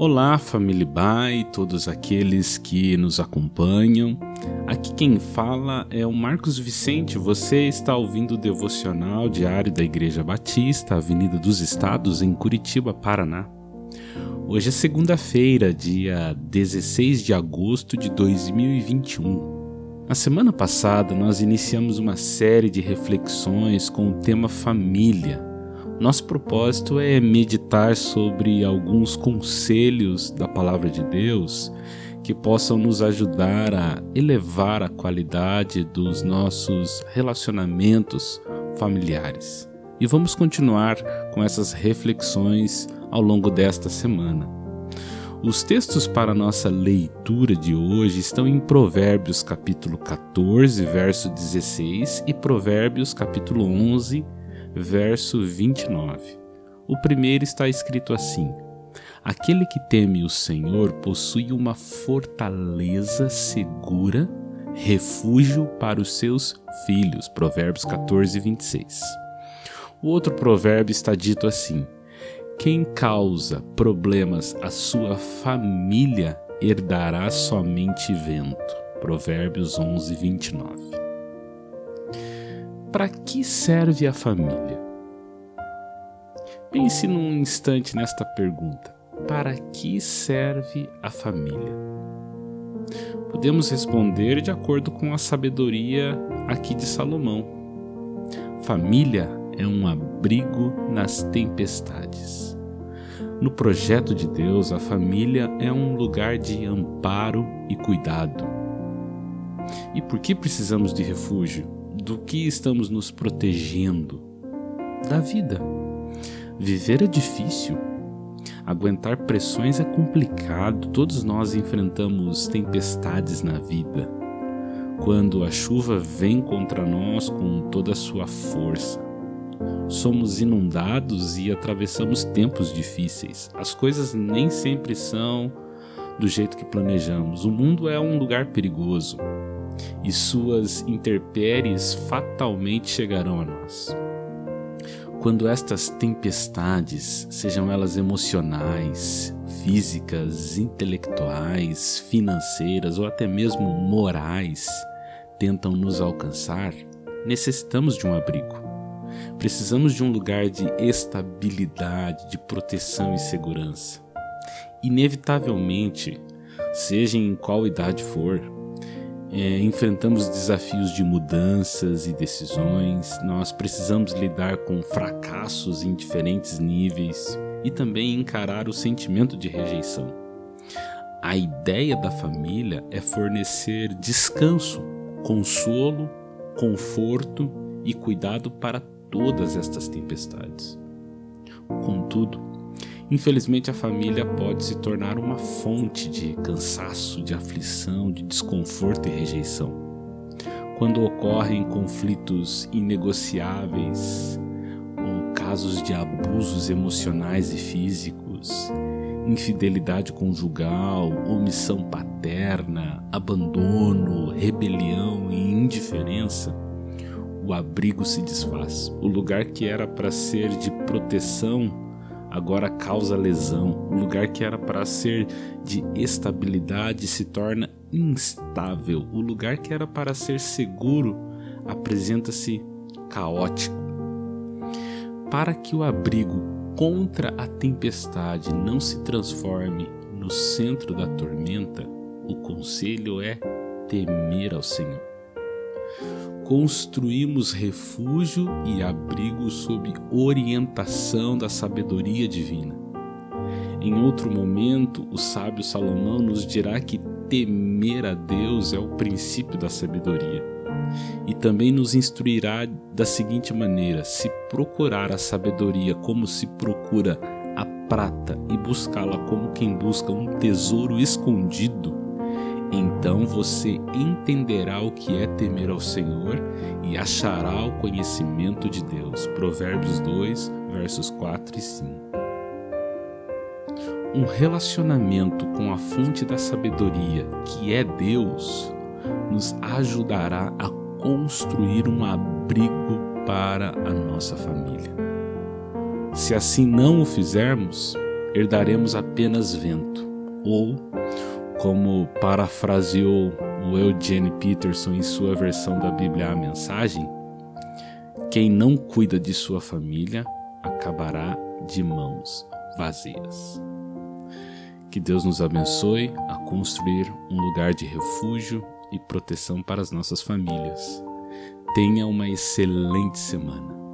Olá, família Bai todos aqueles que nos acompanham. Aqui quem fala é o Marcos Vicente. Você está ouvindo o devocional diário da Igreja Batista, Avenida dos Estados, em Curitiba, Paraná. Hoje é segunda-feira, dia 16 de agosto de 2021. Na semana passada, nós iniciamos uma série de reflexões com o tema família nosso propósito é meditar sobre alguns conselhos da Palavra de Deus que possam nos ajudar a elevar a qualidade dos nossos relacionamentos familiares. E vamos continuar com essas reflexões ao longo desta semana. Os textos para nossa leitura de hoje estão em Provérbios capítulo 14, verso 16 e Provérbios capítulo 11, verso 29. O primeiro está escrito assim: Aquele que teme o Senhor possui uma fortaleza segura, refúgio para os seus filhos. Provérbios 14, 26. O outro provérbio está dito assim: Quem causa problemas à sua família herdará somente vento. Provérbios 11, 29. Para que serve a família? Pense num instante nesta pergunta. Para que serve a família? Podemos responder de acordo com a sabedoria aqui de Salomão. Família é um abrigo nas tempestades. No projeto de Deus, a família é um lugar de amparo e cuidado. E por que precisamos de refúgio? Do que estamos nos protegendo? Da vida. Viver é difícil. Aguentar pressões é complicado. Todos nós enfrentamos tempestades na vida. Quando a chuva vem contra nós com toda a sua força. Somos inundados e atravessamos tempos difíceis. As coisas nem sempre são do jeito que planejamos. O mundo é um lugar perigoso e suas intempéries fatalmente chegarão a nós. Quando estas tempestades, sejam elas emocionais, físicas, intelectuais, financeiras ou até mesmo morais, tentam nos alcançar, necessitamos de um abrigo. Precisamos de um lugar de estabilidade, de proteção e segurança. Inevitavelmente, seja em qual idade for, é, enfrentamos desafios de mudanças e decisões, nós precisamos lidar com fracassos em diferentes níveis e também encarar o sentimento de rejeição. A ideia da família é fornecer descanso, consolo, conforto e cuidado para todas estas tempestades. Contudo, Infelizmente, a família pode se tornar uma fonte de cansaço, de aflição, de desconforto e rejeição. Quando ocorrem conflitos inegociáveis ou casos de abusos emocionais e físicos, infidelidade conjugal, omissão paterna, abandono, rebelião e indiferença, o abrigo se desfaz. O lugar que era para ser de proteção agora causa lesão. O lugar que era para ser de estabilidade se torna instável. O lugar que era para ser seguro apresenta-se caótico. Para que o abrigo contra a tempestade não se transforme no centro da tormenta, o conselho é temer ao Senhor construímos refúgio e abrigo sob orientação da sabedoria divina. Em outro momento, o sábio Salomão nos dirá que temer a Deus é o princípio da sabedoria. E também nos instruirá da seguinte maneira: se procurar a sabedoria como se procura a prata e buscá-la como quem busca um tesouro escondido, então você entenderá o que é temer ao Senhor e achará o conhecimento de Deus. Provérbios 2, versos 4 e 5. Um relacionamento com a fonte da sabedoria, que é Deus, nos ajudará a construir um abrigo para a nossa família. Se assim não o fizermos, herdaremos apenas vento. Ou, como parafraseou o Eugene Peterson em sua versão da Bíblia A Mensagem, quem não cuida de sua família acabará de mãos vazias. Que Deus nos abençoe a construir um lugar de refúgio e proteção para as nossas famílias. Tenha uma excelente semana.